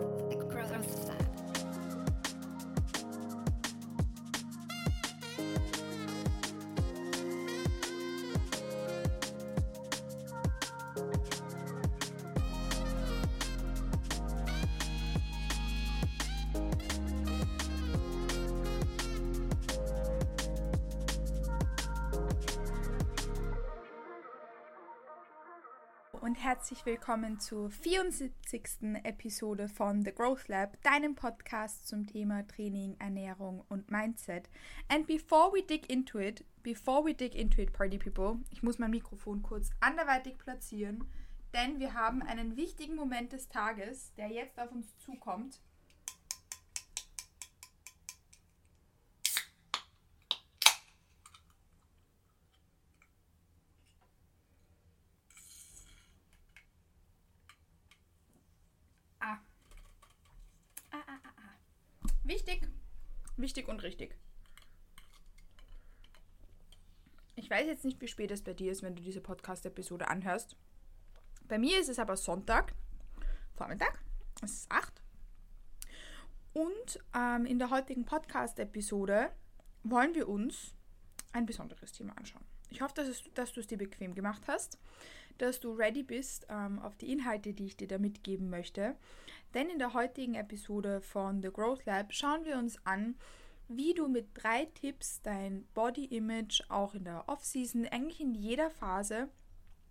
und herzlich willkommen zur 74. Episode von The Growth Lab, deinem Podcast zum Thema Training, Ernährung und Mindset. And before we dig into it, before we dig into it, Party People, ich muss mein Mikrofon kurz anderweitig platzieren, denn wir haben einen wichtigen Moment des Tages, der jetzt auf uns zukommt. Wichtig, wichtig und richtig. Ich weiß jetzt nicht, wie spät es bei dir ist, wenn du diese Podcast-Episode anhörst. Bei mir ist es aber Sonntag, Vormittag, es ist 8. Und ähm, in der heutigen Podcast-Episode wollen wir uns ein besonderes Thema anschauen. Ich hoffe, dass, es, dass du es dir bequem gemacht hast, dass du ready bist ähm, auf die Inhalte, die ich dir da mitgeben möchte. Denn in der heutigen Episode von The Growth Lab schauen wir uns an, wie du mit drei Tipps dein Body Image auch in der Off-Season, eigentlich in jeder Phase,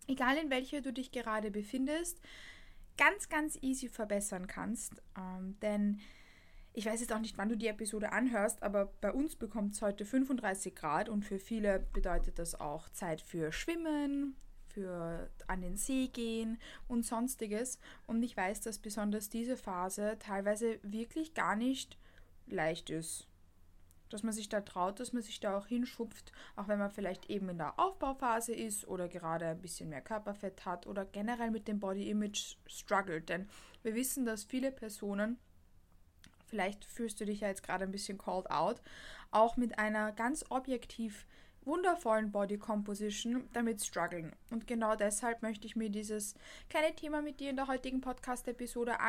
egal in welcher du dich gerade befindest, ganz, ganz easy verbessern kannst. Ähm, denn ich weiß jetzt auch nicht, wann du die Episode anhörst, aber bei uns bekommt es heute 35 Grad und für viele bedeutet das auch Zeit für Schwimmen, für an den See gehen und sonstiges. Und ich weiß, dass besonders diese Phase teilweise wirklich gar nicht leicht ist. Dass man sich da traut, dass man sich da auch hinschupft, auch wenn man vielleicht eben in der Aufbauphase ist oder gerade ein bisschen mehr Körperfett hat oder generell mit dem Body Image struggelt. Denn wir wissen, dass viele Personen vielleicht fühlst du dich ja jetzt gerade ein bisschen called out, auch mit einer ganz objektiv wundervollen Body Composition damit strugglen. Und genau deshalb möchte ich mir dieses kleine Thema mit dir in der heutigen Podcast-Episode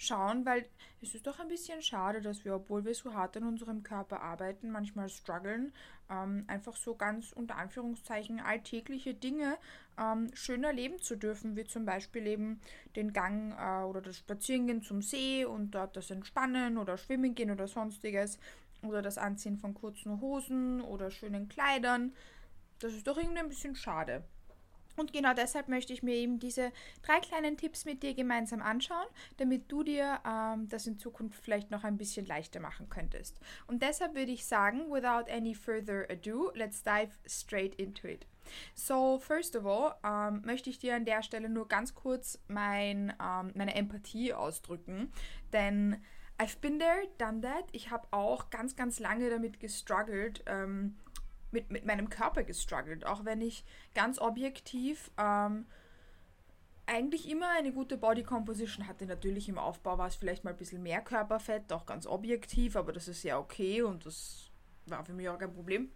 anschauen, weil es ist doch ein bisschen schade, dass wir, obwohl wir so hart an unserem Körper arbeiten, manchmal strugglen, ähm, einfach so ganz unter Anführungszeichen alltägliche Dinge ähm, schöner leben zu dürfen, wie zum Beispiel eben den Gang äh, oder das Spazierengehen zum See und dort das Entspannen oder Schwimmen gehen oder sonstiges oder das Anziehen von kurzen Hosen oder schönen Kleidern. Das ist doch irgendwie ein bisschen schade. Und genau deshalb möchte ich mir eben diese drei kleinen Tipps mit dir gemeinsam anschauen, damit du dir ähm, das in Zukunft vielleicht noch ein bisschen leichter machen könntest. Und deshalb würde ich sagen, without any further ado, let's dive straight into it. So, first of all, ähm, möchte ich dir an der Stelle nur ganz kurz mein, ähm, meine Empathie ausdrücken, denn I've been there, done that. Ich habe auch ganz, ganz lange damit gestruggelt, ähm, mit, mit meinem Körper gestruggelt. Auch wenn ich ganz objektiv ähm, eigentlich immer eine gute Body Composition hatte. Natürlich im Aufbau war es vielleicht mal ein bisschen mehr Körperfett, auch ganz objektiv, aber das ist ja okay und das war für mich auch kein Problem.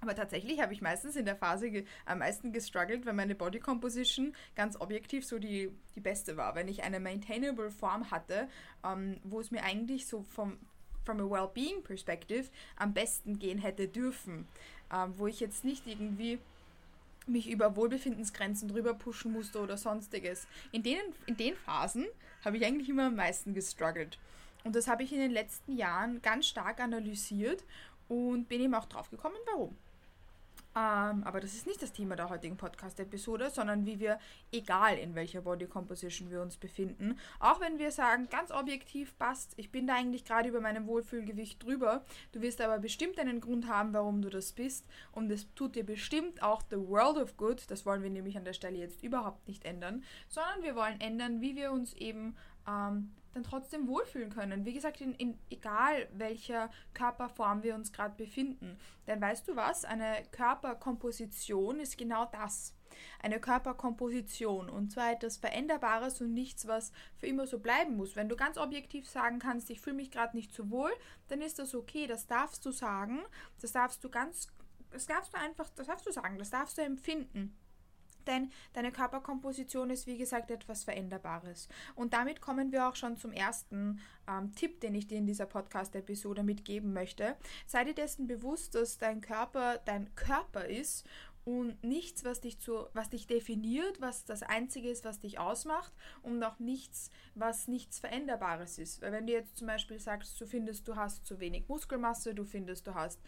Aber tatsächlich habe ich meistens in der Phase am meisten gestruggelt, wenn meine Body Composition ganz objektiv so die, die beste war. Wenn ich eine maintainable Form hatte, ähm, wo es mir eigentlich so vom from a well-being perspective am besten gehen hätte dürfen. Ähm, wo ich jetzt nicht irgendwie mich über Wohlbefindensgrenzen drüber pushen musste oder sonstiges. In, denen, in den Phasen habe ich eigentlich immer am meisten gestruggelt. Und das habe ich in den letzten Jahren ganz stark analysiert und bin eben auch drauf gekommen, warum. Ähm, aber das ist nicht das Thema der heutigen Podcast-Episode, sondern wie wir, egal in welcher Body Composition wir uns befinden, auch wenn wir sagen, ganz objektiv passt, ich bin da eigentlich gerade über meinem Wohlfühlgewicht drüber, du wirst aber bestimmt einen Grund haben, warum du das bist. Und es tut dir bestimmt auch the world of good, das wollen wir nämlich an der Stelle jetzt überhaupt nicht ändern, sondern wir wollen ändern, wie wir uns eben ähm, dann trotzdem wohlfühlen können. Wie gesagt, in, in egal welcher Körperform wir uns gerade befinden. Denn weißt du was? Eine Körperkomposition ist genau das. Eine Körperkomposition und zwar etwas Veränderbares und nichts, was für immer so bleiben muss. Wenn du ganz objektiv sagen kannst, ich fühle mich gerade nicht so wohl, dann ist das okay, das darfst du sagen, das darfst du ganz, das darfst du einfach, das darfst du sagen, das darfst du empfinden. Denn deine Körperkomposition ist, wie gesagt, etwas Veränderbares. Und damit kommen wir auch schon zum ersten ähm, Tipp, den ich dir in dieser Podcast-Episode mitgeben möchte. Sei dir dessen bewusst, dass dein Körper dein Körper ist und nichts, was dich, zu, was dich definiert, was das Einzige ist, was dich ausmacht und auch nichts, was nichts Veränderbares ist. Weil wenn du jetzt zum Beispiel sagst, du findest, du hast zu wenig Muskelmasse, du findest, du hast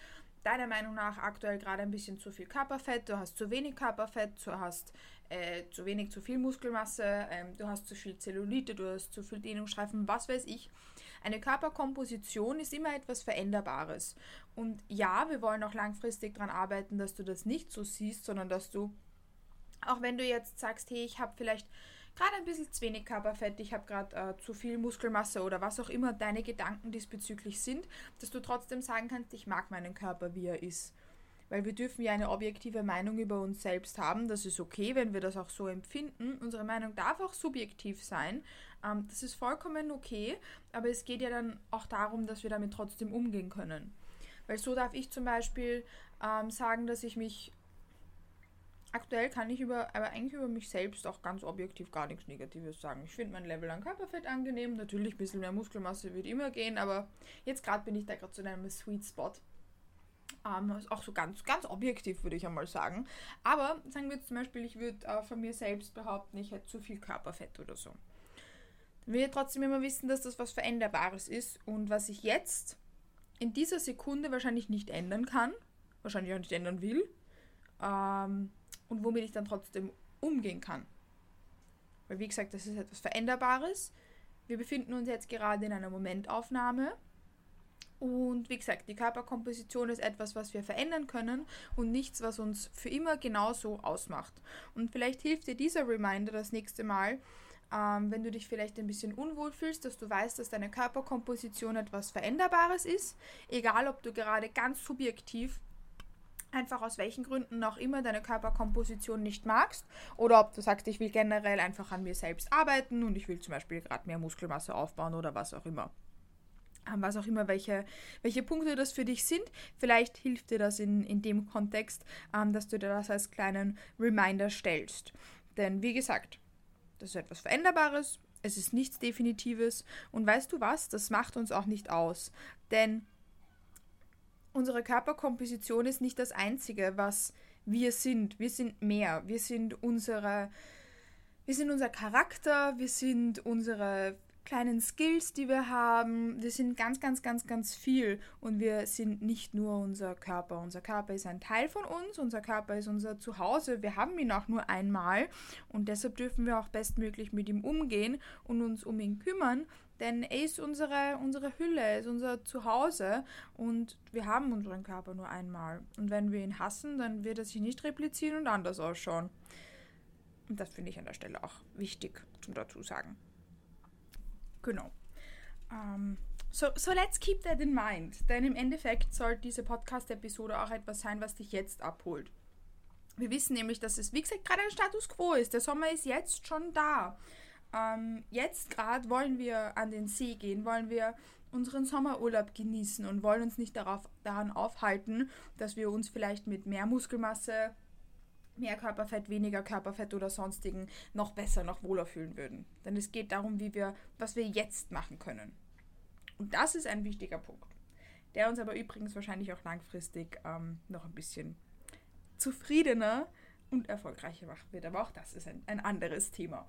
deiner Meinung nach aktuell gerade ein bisschen zu viel Körperfett, du hast zu wenig Körperfett, du hast äh, zu wenig, zu viel Muskelmasse, ähm, du hast zu viel Zellulite, du hast zu viel Dehnungsstreifen, was weiß ich. Eine Körperkomposition ist immer etwas Veränderbares. Und ja, wir wollen auch langfristig daran arbeiten, dass du das nicht so siehst, sondern dass du, auch wenn du jetzt sagst, hey, ich habe vielleicht gerade ein bisschen zu wenig Körperfett, ich habe gerade äh, zu viel Muskelmasse oder was auch immer deine Gedanken diesbezüglich sind, dass du trotzdem sagen kannst, ich mag meinen Körper, wie er ist. Weil wir dürfen ja eine objektive Meinung über uns selbst haben. Das ist okay, wenn wir das auch so empfinden. Unsere Meinung darf auch subjektiv sein. Ähm, das ist vollkommen okay. Aber es geht ja dann auch darum, dass wir damit trotzdem umgehen können. Weil so darf ich zum Beispiel ähm, sagen, dass ich mich aktuell kann ich über, aber eigentlich über mich selbst auch ganz objektiv gar nichts Negatives sagen. Ich finde mein Level an Körperfett angenehm. Natürlich ein bisschen mehr Muskelmasse wird immer gehen, aber jetzt gerade bin ich da gerade zu einem Sweet Spot. Ähm, auch so ganz, ganz objektiv würde ich einmal sagen. Aber sagen wir jetzt zum Beispiel, ich würde äh, von mir selbst behaupten, ich hätte zu viel Körperfett oder so. Dann will ich trotzdem immer wissen, dass das was Veränderbares ist und was ich jetzt in dieser Sekunde wahrscheinlich nicht ändern kann, wahrscheinlich auch nicht ändern will, ähm, und womit ich dann trotzdem umgehen kann. Weil wie gesagt, das ist etwas Veränderbares. Wir befinden uns jetzt gerade in einer Momentaufnahme. Und wie gesagt, die Körperkomposition ist etwas, was wir verändern können und nichts, was uns für immer genauso ausmacht. Und vielleicht hilft dir dieser Reminder das nächste Mal, ähm, wenn du dich vielleicht ein bisschen unwohl fühlst, dass du weißt, dass deine Körperkomposition etwas Veränderbares ist, egal ob du gerade ganz subjektiv einfach aus welchen Gründen auch immer deine Körperkomposition nicht magst oder ob du sagst, ich will generell einfach an mir selbst arbeiten und ich will zum Beispiel gerade mehr Muskelmasse aufbauen oder was auch immer. Ähm, was auch immer, welche, welche Punkte das für dich sind. Vielleicht hilft dir das in, in dem Kontext, ähm, dass du dir das als kleinen Reminder stellst. Denn wie gesagt, das ist etwas Veränderbares, es ist nichts Definitives und weißt du was, das macht uns auch nicht aus. Denn unsere Körperkomposition ist nicht das Einzige, was wir sind. Wir sind mehr. Wir sind unsere, wir sind unser Charakter, wir sind unsere kleinen Skills, die wir haben. Wir sind ganz, ganz, ganz, ganz viel und wir sind nicht nur unser Körper. Unser Körper ist ein Teil von uns, unser Körper ist unser Zuhause. Wir haben ihn auch nur einmal und deshalb dürfen wir auch bestmöglich mit ihm umgehen und uns um ihn kümmern, denn er ist unsere, unsere Hülle, er ist unser Zuhause und wir haben unseren Körper nur einmal. Und wenn wir ihn hassen, dann wird er sich nicht replizieren und anders ausschauen. Und das finde ich an der Stelle auch wichtig zum dazu sagen. Genau. Um, so, so let's keep that in mind. Denn im Endeffekt soll diese Podcast-Episode auch etwas sein, was dich jetzt abholt. Wir wissen nämlich, dass es, wie gesagt, gerade ein Status quo ist. Der Sommer ist jetzt schon da ähm, jetzt gerade wollen wir an den See gehen, wollen wir unseren Sommerurlaub genießen und wollen uns nicht darauf, daran aufhalten, dass wir uns vielleicht mit mehr Muskelmasse, mehr Körperfett, weniger Körperfett oder sonstigen noch besser, noch wohler fühlen würden. Denn es geht darum, wie wir, was wir jetzt machen können. Und das ist ein wichtiger Punkt, der uns aber übrigens wahrscheinlich auch langfristig ähm, noch ein bisschen zufriedener und erfolgreicher machen wird. Aber auch das ist ein, ein anderes Thema.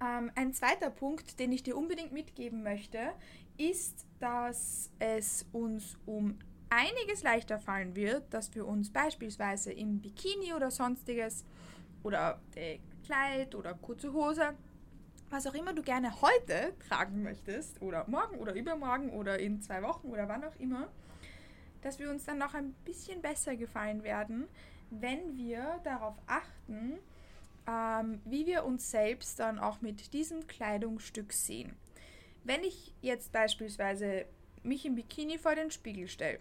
Ähm, ein zweiter Punkt, den ich dir unbedingt mitgeben möchte, ist, dass es uns um einiges leichter fallen wird, dass wir uns beispielsweise im Bikini oder sonstiges oder äh, Kleid oder kurze Hose, was auch immer du gerne heute tragen möchtest oder morgen oder übermorgen oder in zwei Wochen oder wann auch immer, dass wir uns dann noch ein bisschen besser gefallen werden, wenn wir darauf achten, ähm, wie wir uns selbst dann auch mit diesem Kleidungsstück sehen. Wenn ich jetzt beispielsweise mich im Bikini vor den Spiegel stelle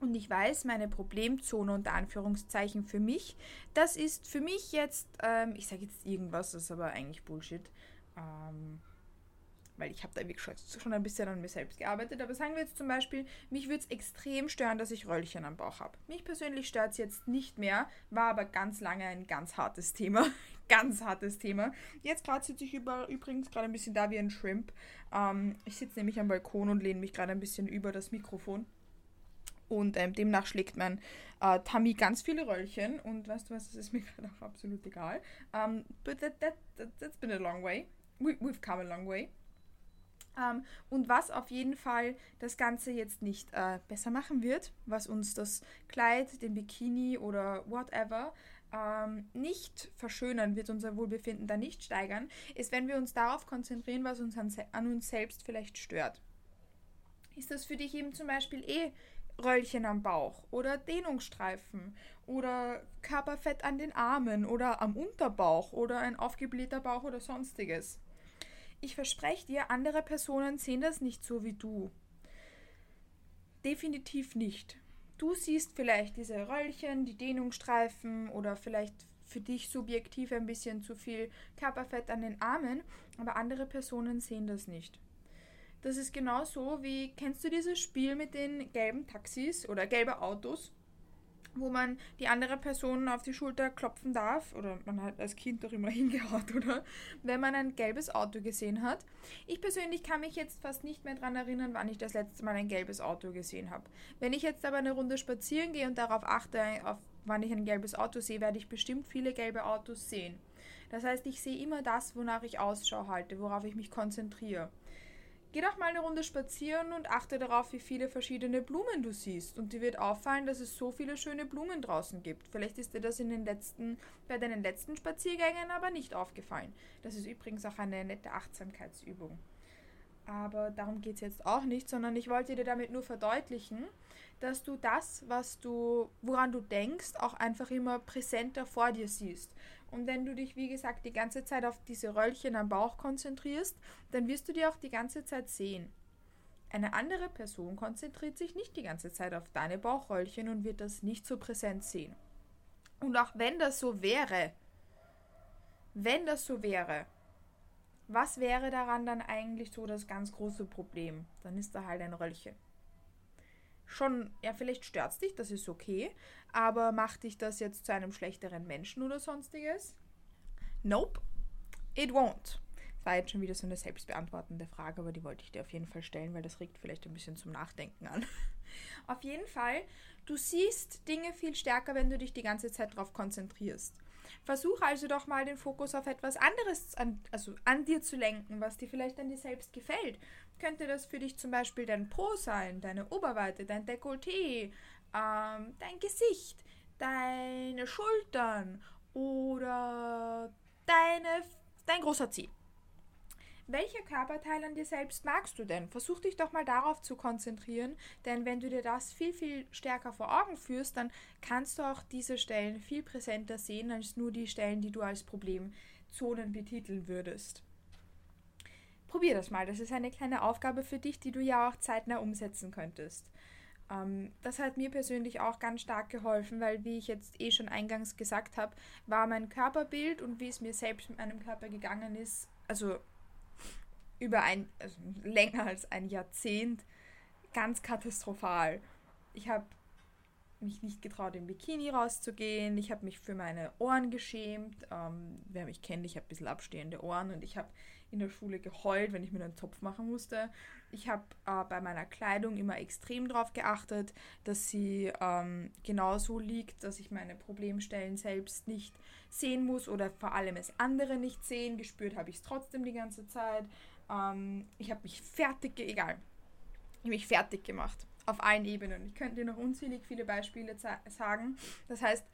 und ich weiß, meine Problemzone unter Anführungszeichen für mich, das ist für mich jetzt, ähm, ich sage jetzt irgendwas, das ist aber eigentlich Bullshit. Ähm, weil ich habe da wirklich schon ein bisschen an mir selbst gearbeitet, aber sagen wir jetzt zum Beispiel, mich würde es extrem stören, dass ich Röllchen am Bauch habe. Mich persönlich stört es jetzt nicht mehr, war aber ganz lange ein ganz hartes Thema. ganz hartes Thema. Jetzt gerade sitze ich über, übrigens gerade ein bisschen da wie ein Shrimp. Ähm, ich sitze nämlich am Balkon und lehne mich gerade ein bisschen über das Mikrofon. Und ähm, demnach schlägt mein äh, Tummy ganz viele Röllchen. Und weißt du was, das ist mir gerade auch absolut egal. Um, ähm, but that, that, that, that's been a long way. We, we've come a long way. Ähm, und was auf jeden Fall das Ganze jetzt nicht äh, besser machen wird, was uns das Kleid, den Bikini oder whatever ähm, nicht verschönern wird, unser Wohlbefinden da nicht steigern, ist, wenn wir uns darauf konzentrieren, was uns an, an uns selbst vielleicht stört. Ist das für dich eben zum Beispiel eh Röllchen am Bauch oder Dehnungsstreifen oder Körperfett an den Armen oder am Unterbauch oder ein aufgeblähter Bauch oder sonstiges. Ich verspreche dir, andere Personen sehen das nicht so wie du. Definitiv nicht. Du siehst vielleicht diese Röllchen, die Dehnungsstreifen oder vielleicht für dich subjektiv ein bisschen zu viel Körperfett an den Armen, aber andere Personen sehen das nicht. Das ist genau so wie, kennst du dieses Spiel mit den gelben Taxis oder gelben Autos, wo man die andere Person auf die Schulter klopfen darf oder man hat als Kind doch immer hingehaut, oder? Wenn man ein gelbes Auto gesehen hat. Ich persönlich kann mich jetzt fast nicht mehr daran erinnern, wann ich das letzte Mal ein gelbes Auto gesehen habe. Wenn ich jetzt aber eine Runde spazieren gehe und darauf achte, auf wann ich ein gelbes Auto sehe, werde ich bestimmt viele gelbe Autos sehen. Das heißt, ich sehe immer das, wonach ich Ausschau halte, worauf ich mich konzentriere. Geh doch mal eine Runde spazieren und achte darauf, wie viele verschiedene Blumen du siehst. Und dir wird auffallen, dass es so viele schöne Blumen draußen gibt. Vielleicht ist dir das in den letzten, bei deinen letzten Spaziergängen aber nicht aufgefallen. Das ist übrigens auch eine nette Achtsamkeitsübung. Aber darum geht es jetzt auch nicht, sondern ich wollte dir damit nur verdeutlichen, dass du das, was du, woran du denkst, auch einfach immer präsenter vor dir siehst. Und wenn du dich, wie gesagt, die ganze Zeit auf diese Röllchen am Bauch konzentrierst, dann wirst du die auch die ganze Zeit sehen. Eine andere Person konzentriert sich nicht die ganze Zeit auf deine Bauchröllchen und wird das nicht so präsent sehen. Und auch wenn das so wäre, wenn das so wäre, was wäre daran dann eigentlich so das ganz große Problem? Dann ist da halt ein Röllchen. Schon, ja, vielleicht stört es dich, das ist okay, aber macht dich das jetzt zu einem schlechteren Menschen oder sonstiges? Nope, it won't. War jetzt schon wieder so eine selbstbeantwortende Frage, aber die wollte ich dir auf jeden Fall stellen, weil das regt vielleicht ein bisschen zum Nachdenken an. auf jeden Fall, du siehst Dinge viel stärker, wenn du dich die ganze Zeit darauf konzentrierst. Versuch also doch mal den Fokus auf etwas anderes an, also an dir zu lenken, was dir vielleicht an dir selbst gefällt. Könnte das für dich zum Beispiel dein Po sein, deine Oberweite, dein Dekolleté, ähm, dein Gesicht, deine Schultern oder deine, dein großer Ziel. Welcher Körperteil an dir selbst magst du denn? Versuch dich doch mal darauf zu konzentrieren, denn wenn du dir das viel, viel stärker vor Augen führst, dann kannst du auch diese Stellen viel präsenter sehen als nur die Stellen, die du als Problemzonen betiteln würdest. Probier das mal. Das ist eine kleine Aufgabe für dich, die du ja auch zeitnah umsetzen könntest. Ähm, das hat mir persönlich auch ganz stark geholfen, weil, wie ich jetzt eh schon eingangs gesagt habe, war mein Körperbild und wie es mir selbst mit meinem Körper gegangen ist, also über ein, also länger als ein Jahrzehnt, ganz katastrophal. Ich habe mich nicht getraut, im Bikini rauszugehen. Ich habe mich für meine Ohren geschämt. Ähm, wer mich kennt, ich habe ein bisschen abstehende Ohren und ich habe in der Schule geheult, wenn ich mir einen Zopf machen musste. Ich habe äh, bei meiner Kleidung immer extrem darauf geachtet, dass sie ähm, genau so liegt, dass ich meine Problemstellen selbst nicht sehen muss oder vor allem es andere nicht sehen. Gespürt habe ich es trotzdem die ganze Zeit. Ähm, ich habe mich fertig, egal, ich mich fertig gemacht auf allen Ebenen. Ich könnte dir noch unzählig viele Beispiele sagen. Das heißt,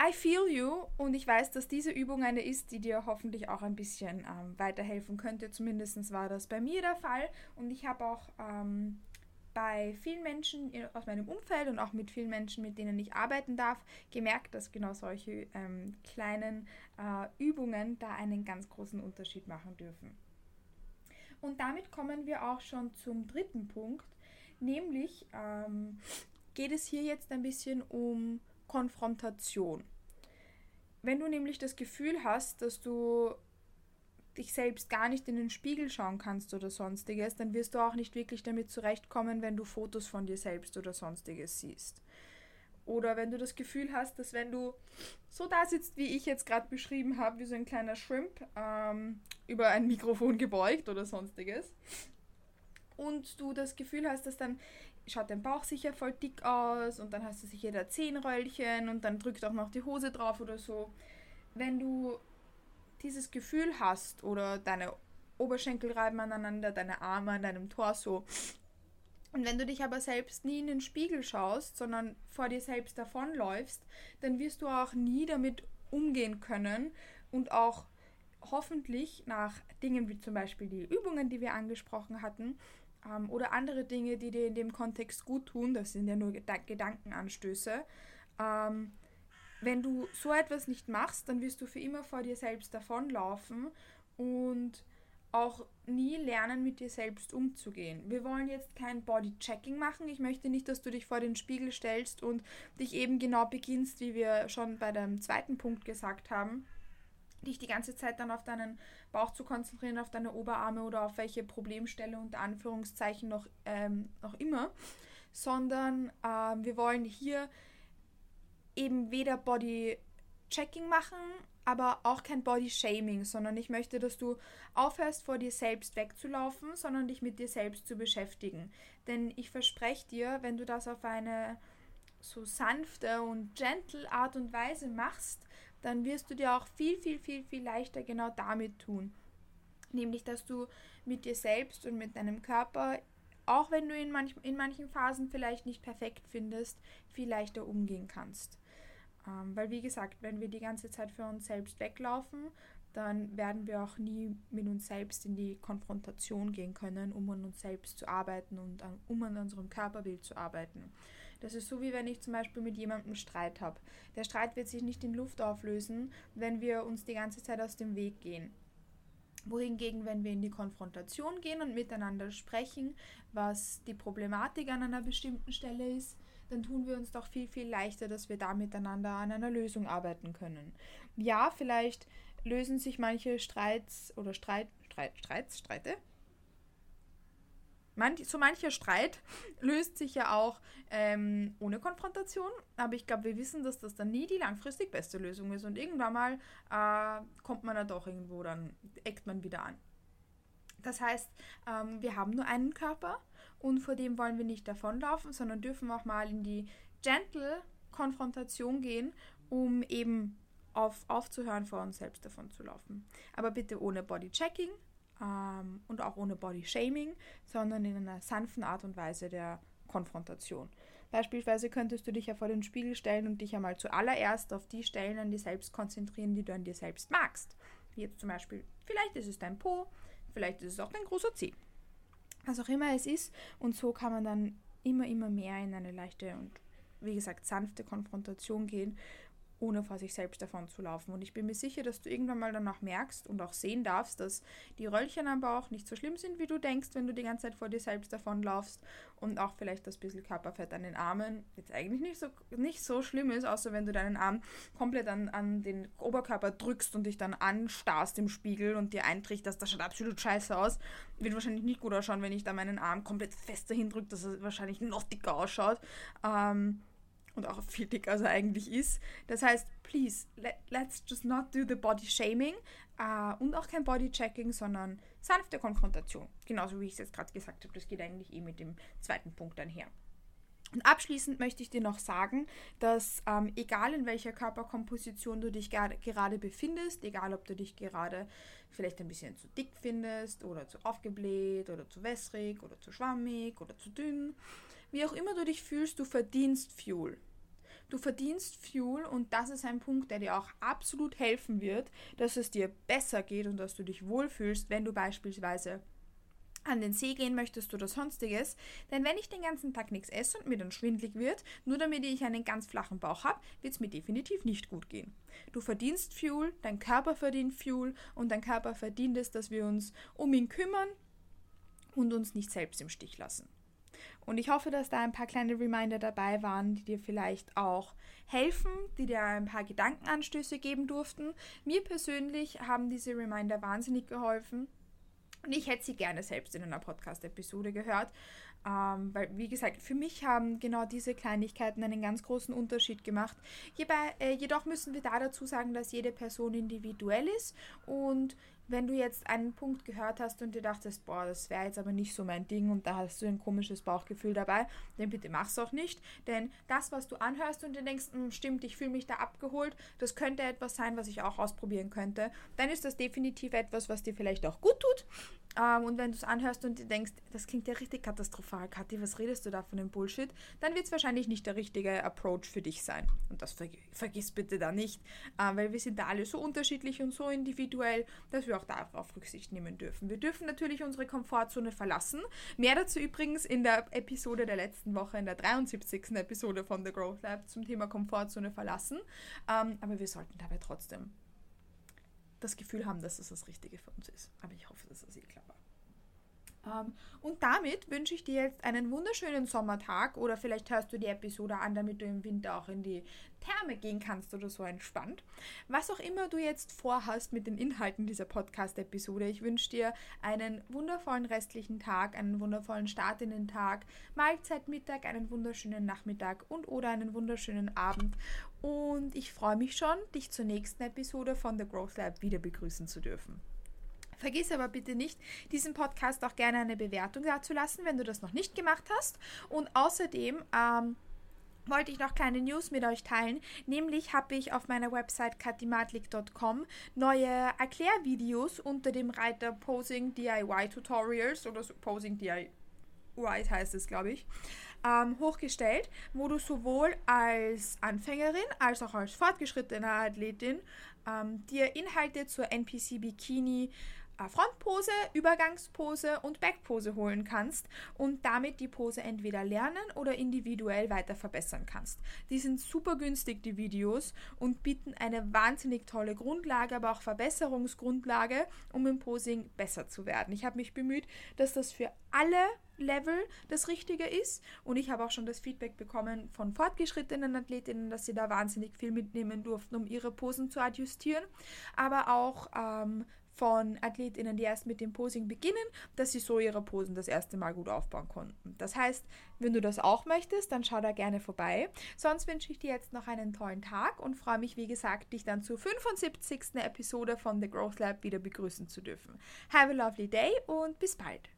I feel you und ich weiß, dass diese Übung eine ist, die dir hoffentlich auch ein bisschen ähm, weiterhelfen könnte. Zumindest war das bei mir der Fall und ich habe auch ähm, bei vielen Menschen aus meinem Umfeld und auch mit vielen Menschen, mit denen ich arbeiten darf, gemerkt, dass genau solche ähm, kleinen äh, Übungen da einen ganz großen Unterschied machen dürfen. Und damit kommen wir auch schon zum dritten Punkt, nämlich ähm, geht es hier jetzt ein bisschen um Konfrontation. Wenn du nämlich das Gefühl hast, dass du dich selbst gar nicht in den Spiegel schauen kannst oder sonstiges, dann wirst du auch nicht wirklich damit zurechtkommen, wenn du Fotos von dir selbst oder sonstiges siehst. Oder wenn du das Gefühl hast, dass wenn du so da sitzt, wie ich jetzt gerade beschrieben habe, wie so ein kleiner Shrimp, ähm, über ein Mikrofon gebeugt oder sonstiges, und du das Gefühl hast, dass dann schaut dein Bauch sicher voll dick aus und dann hast du sicher da Zehenröllchen und dann drückt auch noch die Hose drauf oder so. Wenn du dieses Gefühl hast oder deine Oberschenkel reiben aneinander, deine Arme an deinem Torso und wenn du dich aber selbst nie in den Spiegel schaust, sondern vor dir selbst davonläufst, dann wirst du auch nie damit umgehen können und auch hoffentlich nach Dingen wie zum Beispiel die Übungen, die wir angesprochen hatten, ähm, oder andere Dinge, die dir in dem Kontext gut tun, das sind ja nur Gedankenanstöße, ähm, wenn du so etwas nicht machst, dann wirst du für immer vor dir selbst davonlaufen und auch nie lernen, mit dir selbst umzugehen. Wir wollen jetzt kein Body-Checking machen. Ich möchte nicht, dass du dich vor den Spiegel stellst und dich eben genau beginnst, wie wir schon bei dem zweiten Punkt gesagt haben, dich die ganze Zeit dann auf deinen Bauch zu konzentrieren, auf deine Oberarme oder auf welche Problemstelle unter Anführungszeichen noch, ähm, noch immer, sondern ähm, wir wollen hier eben weder Body-Checking machen, aber auch kein Body-Shaming, sondern ich möchte, dass du aufhörst, vor dir selbst wegzulaufen, sondern dich mit dir selbst zu beschäftigen. Denn ich verspreche dir, wenn du das auf eine so sanfte und gentle Art und Weise machst, dann wirst du dir auch viel, viel, viel, viel leichter genau damit tun. Nämlich, dass du mit dir selbst und mit deinem Körper, auch wenn du in, manch, in manchen Phasen vielleicht nicht perfekt findest, viel leichter umgehen kannst. Ähm, weil, wie gesagt, wenn wir die ganze Zeit für uns selbst weglaufen, dann werden wir auch nie mit uns selbst in die Konfrontation gehen können, um an uns selbst zu arbeiten und an, um an unserem Körperbild zu arbeiten. Das ist so, wie wenn ich zum Beispiel mit jemandem Streit habe. Der Streit wird sich nicht in Luft auflösen, wenn wir uns die ganze Zeit aus dem Weg gehen. Wohingegen, wenn wir in die Konfrontation gehen und miteinander sprechen, was die Problematik an einer bestimmten Stelle ist, dann tun wir uns doch viel, viel leichter, dass wir da miteinander an einer Lösung arbeiten können. Ja, vielleicht lösen sich manche Streits oder Streit, Streit, Streits, Streite, Manch, so mancher Streit löst sich ja auch ähm, ohne Konfrontation, aber ich glaube, wir wissen, dass das dann nie die langfristig beste Lösung ist und irgendwann mal äh, kommt man da doch irgendwo, dann eckt man wieder an. Das heißt, ähm, wir haben nur einen Körper und vor dem wollen wir nicht davonlaufen, sondern dürfen auch mal in die gentle Konfrontation gehen, um eben auf, aufzuhören, vor uns selbst davon zu laufen. Aber bitte ohne Body-Checking, ähm, und auch ohne Body-Shaming, sondern in einer sanften Art und Weise der Konfrontation. Beispielsweise könntest du dich ja vor den Spiegel stellen und dich einmal zuallererst auf die Stellen an dir selbst konzentrieren, die du an dir selbst magst. Wie jetzt zum Beispiel, vielleicht ist es dein Po, vielleicht ist es auch dein großer Zeh. Was auch immer es ist. Und so kann man dann immer, immer mehr in eine leichte und, wie gesagt, sanfte Konfrontation gehen ohne vor sich selbst davon zu laufen. Und ich bin mir sicher, dass du irgendwann mal danach merkst und auch sehen darfst, dass die Röllchen am Bauch nicht so schlimm sind, wie du denkst, wenn du die ganze Zeit vor dir selbst davonlaufst und auch vielleicht das bisschen Körperfett an den Armen jetzt eigentlich nicht so, nicht so schlimm ist, außer wenn du deinen Arm komplett an, an den Oberkörper drückst und dich dann anstarrst im Spiegel und dir eintrichterst, das schaut absolut scheiße aus. Wird wahrscheinlich nicht gut ausschauen, wenn ich da meinen Arm komplett fest dahin drücke, dass er wahrscheinlich noch dicker ausschaut. Ähm, und auch viel dicker, als er eigentlich ist. Das heißt, please, let, let's just not do the body shaming uh, und auch kein Body checking, sondern sanfte Konfrontation. Genauso wie ich es jetzt gerade gesagt habe, das geht eigentlich eh mit dem zweiten Punkt einher. Und abschließend möchte ich dir noch sagen, dass ähm, egal in welcher Körperkomposition du dich gerade befindest, egal ob du dich gerade vielleicht ein bisschen zu dick findest oder zu aufgebläht oder zu wässrig oder zu schwammig oder zu dünn, wie auch immer du dich fühlst, du verdienst Fuel. Du verdienst Fuel und das ist ein Punkt, der dir auch absolut helfen wird, dass es dir besser geht und dass du dich wohlfühlst, wenn du beispielsweise an den See gehen möchtest oder sonstiges. Denn wenn ich den ganzen Tag nichts esse und mir dann schwindlig wird, nur damit ich einen ganz flachen Bauch habe, wird es mir definitiv nicht gut gehen. Du verdienst Fuel, dein Körper verdient Fuel und dein Körper verdient es, dass wir uns um ihn kümmern und uns nicht selbst im Stich lassen. Und ich hoffe, dass da ein paar kleine Reminder dabei waren, die dir vielleicht auch helfen, die dir ein paar Gedankenanstöße geben durften. Mir persönlich haben diese Reminder wahnsinnig geholfen. Und ich hätte sie gerne selbst in einer Podcast-Episode gehört. Ähm, weil, wie gesagt, für mich haben genau diese Kleinigkeiten einen ganz großen Unterschied gemacht. Hierbei, äh, jedoch müssen wir da dazu sagen, dass jede Person individuell ist und wenn du jetzt einen Punkt gehört hast und dir dachtest, boah, das wäre jetzt aber nicht so mein Ding und da hast du ein komisches Bauchgefühl dabei, dann bitte mach's auch nicht. Denn das, was du anhörst und dir denkst, hm, stimmt, ich fühle mich da abgeholt, das könnte etwas sein, was ich auch ausprobieren könnte, dann ist das definitiv etwas, was dir vielleicht auch gut tut. Ähm, und wenn du es anhörst und dir denkst, das klingt ja richtig katastrophal, Kathi, was redest du da von dem Bullshit, dann wird es wahrscheinlich nicht der richtige Approach für dich sein. Und das ver vergiss bitte da nicht, äh, weil wir sind da alle so unterschiedlich und so individuell, dass wir auch darauf Rücksicht nehmen dürfen. Wir dürfen natürlich unsere Komfortzone verlassen. Mehr dazu übrigens in der Episode der letzten Woche, in der 73. Episode von The Growth Lab zum Thema Komfortzone verlassen. Ähm, aber wir sollten dabei trotzdem das Gefühl haben, dass es das Richtige für uns ist. Aber ich hoffe, dass das eh klar. Ähm, und damit wünsche ich dir jetzt einen wunderschönen Sommertag oder vielleicht hörst du die Episode an, damit du im Winter auch in die Therme gehen kannst oder so entspannt. Was auch immer du jetzt vorhast mit den Inhalten dieser Podcast-Episode, ich wünsche dir einen wundervollen restlichen Tag, einen wundervollen Start in den Tag, Mahlzeit, Mittag, einen wunderschönen Nachmittag und oder einen wunderschönen Abend. Und ich freue mich schon, dich zur nächsten Episode von The Growth Lab wieder begrüßen zu dürfen. Vergiss aber bitte nicht, diesem Podcast auch gerne eine Bewertung dazulassen, wenn du das noch nicht gemacht hast. Und außerdem ähm, wollte ich noch kleine News mit euch teilen. Nämlich habe ich auf meiner Website katimatlik.com neue Erklärvideos unter dem Reiter Posing DIY Tutorials oder so Posing DIY heißt es, glaube ich, ähm, hochgestellt, wo du sowohl als Anfängerin als auch als fortgeschrittene Athletin ähm, dir Inhalte zur NPC Bikini Frontpose, Übergangspose und Backpose holen kannst und damit die Pose entweder lernen oder individuell weiter verbessern kannst. Die sind super günstig, die Videos, und bieten eine wahnsinnig tolle Grundlage, aber auch Verbesserungsgrundlage, um im Posing besser zu werden. Ich habe mich bemüht, dass das für alle Level das Richtige ist. Und ich habe auch schon das Feedback bekommen von fortgeschrittenen Athletinnen, dass sie da wahnsinnig viel mitnehmen durften, um ihre Posen zu adjustieren. Aber auch ähm, von AthletInnen, die erst mit dem Posing beginnen, dass sie so ihre Posen das erste Mal gut aufbauen konnten. Das heißt, wenn du das auch möchtest, dann schau da gerne vorbei. Sonst wünsche ich dir jetzt noch einen tollen Tag und freue mich, wie gesagt, dich dann zur 75. Episode von The Growth Lab wieder begrüßen zu dürfen. Have a lovely day und bis bald.